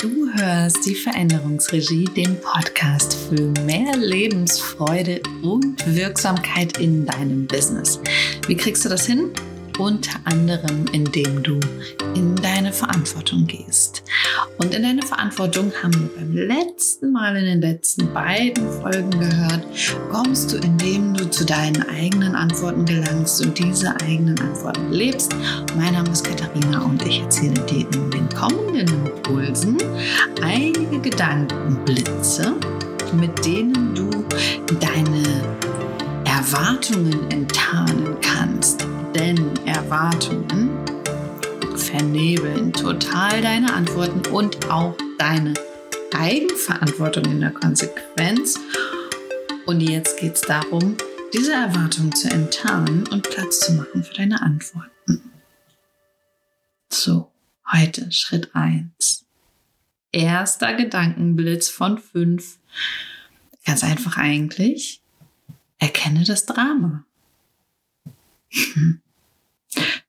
Du hörst die Veränderungsregie, den Podcast für mehr Lebensfreude und Wirksamkeit in deinem Business. Wie kriegst du das hin? unter anderem indem du in deine Verantwortung gehst. Und in deine Verantwortung haben wir beim letzten Mal in den letzten beiden Folgen gehört, kommst du, indem du zu deinen eigenen Antworten gelangst und diese eigenen Antworten lebst. Mein Name ist Katharina und ich erzähle dir in den kommenden Impulsen einige Gedankenblitze, mit denen du deine Erwartungen enttarnen kannst denn Erwartungen vernebeln total deine Antworten und auch deine Eigenverantwortung in der Konsequenz. Und jetzt geht es darum, diese Erwartungen zu enttarnen und Platz zu machen für deine Antworten. So, heute Schritt 1. Erster Gedankenblitz von 5. Ganz einfach eigentlich. Erkenne das Drama.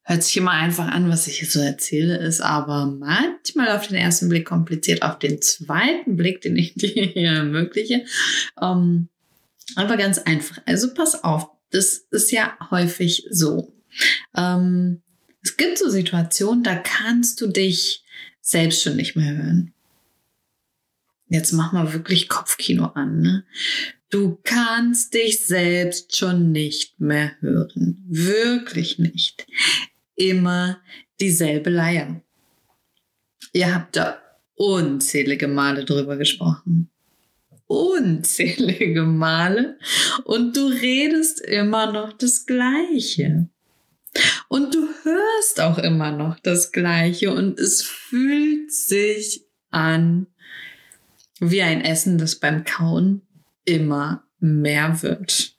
Hört sich immer einfach an, was ich hier so erzähle, ist aber manchmal auf den ersten Blick kompliziert, auf den zweiten Blick, den ich dir hier ermögliche. Ähm, aber ganz einfach. Also pass auf, das ist ja häufig so. Ähm, es gibt so Situationen, da kannst du dich selbst schon nicht mehr hören. Jetzt mach mal wirklich Kopfkino an. Ne? Du kannst dich selbst schon nicht mehr hören. Wirklich nicht. Immer dieselbe Leier. Ihr habt da unzählige Male drüber gesprochen. Unzählige Male. Und du redest immer noch das Gleiche. Und du hörst auch immer noch das Gleiche. Und es fühlt sich an wie ein Essen, das beim Kauen immer mehr wird.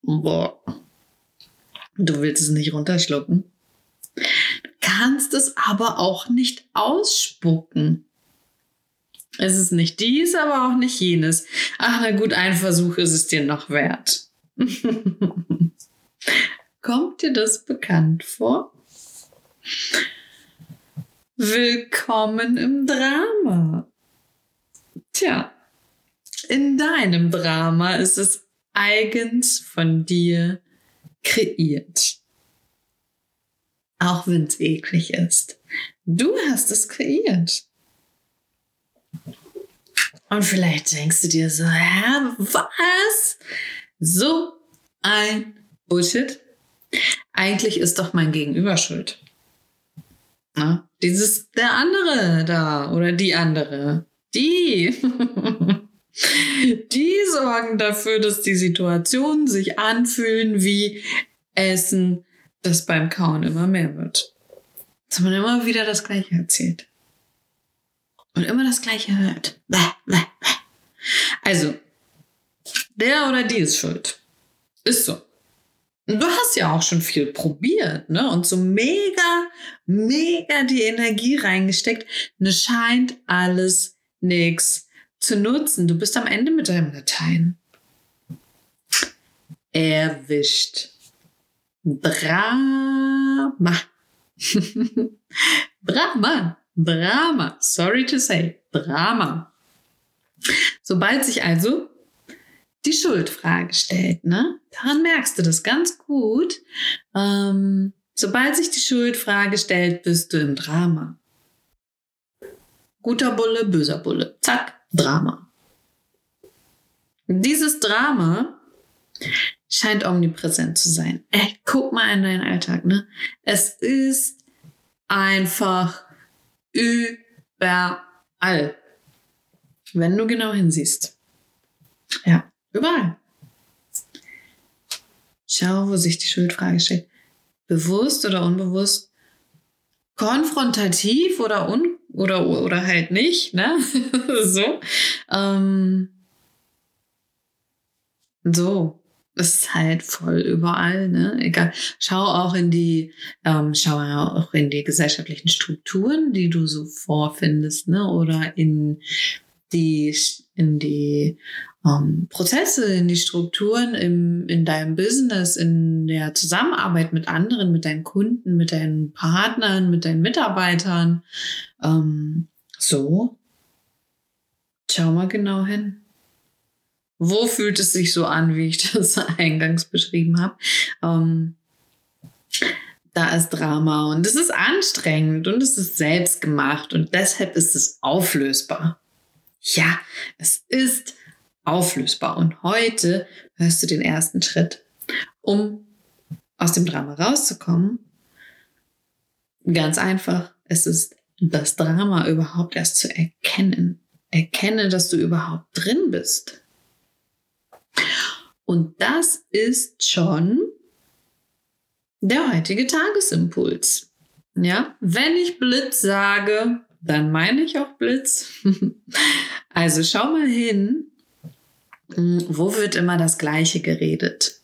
Boah. Du willst es nicht runterschlucken. Du kannst es aber auch nicht ausspucken. Es ist nicht dies, aber auch nicht jenes. Ach, na gut, ein Versuch ist es dir noch wert. Kommt dir das bekannt vor? Willkommen im Drama. Tja, in deinem Drama ist es eigens von dir kreiert. Auch wenn es eklig ist. Du hast es kreiert. Und vielleicht denkst du dir so, hä, was? So ein Bullshit. Eigentlich ist doch mein Gegenüber schuld. Na, dieses, der andere da oder die andere. Die. Die sorgen dafür, dass die Situationen sich anfühlen wie Essen, das beim Kauen immer mehr wird. Dass man immer wieder das Gleiche erzählt. Und immer das Gleiche hört. Also, der oder die ist schuld. Ist so. Du hast ja auch schon viel probiert, ne? Und so mega, mega die Energie reingesteckt. Ne scheint alles nix zu nutzen. Du bist am Ende mit deinem Latein. Erwischt. Drama. Drama. Drama. Sorry to say. Drama. Sobald sich also die Schuldfrage stellt, ne? Daran merkst du das ganz gut. Ähm, sobald sich die Schuldfrage stellt, bist du im Drama. Guter Bulle, böser Bulle. Zack, Drama. Dieses Drama scheint omnipräsent zu sein. Ey, guck mal in deinen Alltag, ne? Es ist einfach überall. Wenn du genau hinsiehst. Ja, überall. Schau, wo sich die Schuldfrage stellt. Bewusst oder unbewusst? Konfrontativ oder un oder, oder halt nicht, ne? so. Ähm, so. Das ist halt voll überall, ne? Egal. Schau auch in die, ähm, schau auch in die gesellschaftlichen Strukturen, die du so vorfindest, ne? Oder in die, in die ähm, Prozesse, in die Strukturen im, in deinem Business, in der Zusammenarbeit mit anderen, mit deinen Kunden, mit deinen Partnern, mit deinen Mitarbeitern. Ähm, so, schau mal genau hin. Wo fühlt es sich so an, wie ich das eingangs beschrieben habe? Ähm, da ist Drama und es ist anstrengend und es ist selbst gemacht und deshalb ist es auflösbar. Ja, es ist auflösbar und heute hörst du den ersten Schritt, um aus dem Drama rauszukommen. Ganz einfach, es ist das Drama überhaupt erst zu erkennen. Erkenne, dass du überhaupt drin bist. Und das ist schon der heutige Tagesimpuls. Ja, wenn ich Blitz sage, dann meine ich auch Blitz. also schau mal hin, hm, wo wird immer das Gleiche geredet?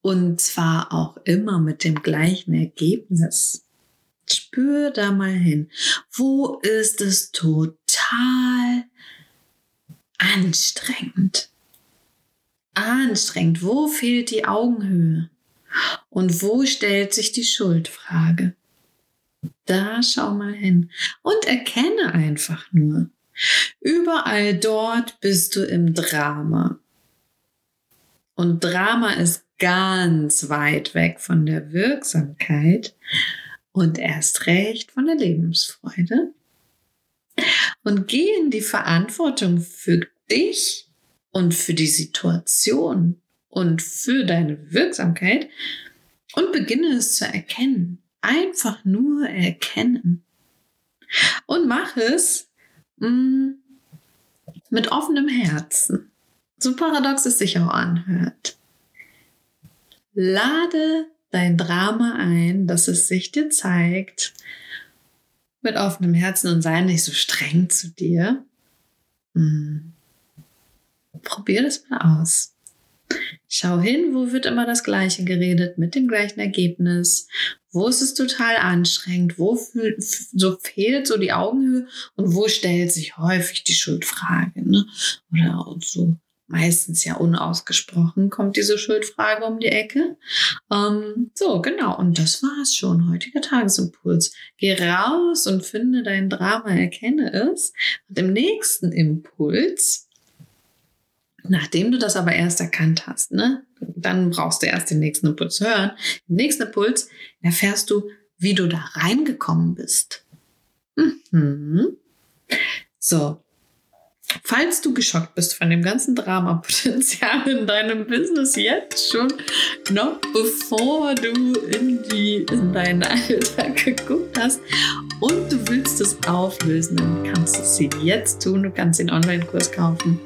Und zwar auch immer mit dem gleichen Ergebnis. Spür da mal hin. Wo ist es total anstrengend? Anstrengend. Wo fehlt die Augenhöhe? Und wo stellt sich die Schuldfrage? Da schau mal hin und erkenne einfach nur. Überall dort bist du im Drama. Und Drama ist ganz weit weg von der Wirksamkeit und erst recht von der Lebensfreude. Und geh in die Verantwortung für dich und für die Situation und für deine Wirksamkeit und beginne es zu erkennen. Einfach nur erkennen. Und mach es mh, mm, mit offenem Herzen. So paradox es sich auch anhört. Lade dein Drama ein, dass es sich dir zeigt, mit offenem Herzen und sei nicht so streng zu dir. Hm. Probier das mal aus. Schau hin, wo wird immer das Gleiche geredet, mit dem gleichen Ergebnis. Wo ist es total anstrengend? Wo so fehlt so die Augenhöhe? Und wo stellt sich häufig die Schuldfrage? Ne? Oder so meistens ja unausgesprochen kommt diese Schuldfrage um die Ecke. Ähm, so, genau. Und das war's schon. Heutiger Tagesimpuls. Geh raus und finde dein Drama, erkenne es. Und im nächsten Impuls, nachdem du das aber erst erkannt hast, ne, dann brauchst du erst den nächsten Impuls hören. Im nächsten Impuls erfährst du, wie du da reingekommen bist. Mhm. So, Falls du geschockt bist von dem ganzen Dramapotenzial in deinem Business jetzt schon, noch bevor du in, die, in deinen Alltag geguckt hast und du willst es auflösen, dann kannst du es jetzt tun. Du kannst den Online-Kurs kaufen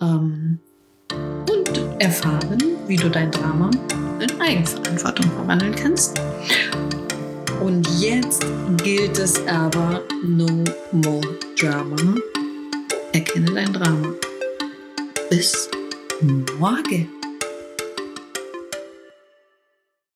ähm, und erfahren, wie du dein Drama in Eigenverantwortung verwandeln kannst. Und jetzt gilt es aber no more drama. Erkenne dein Drama. Bis morgen.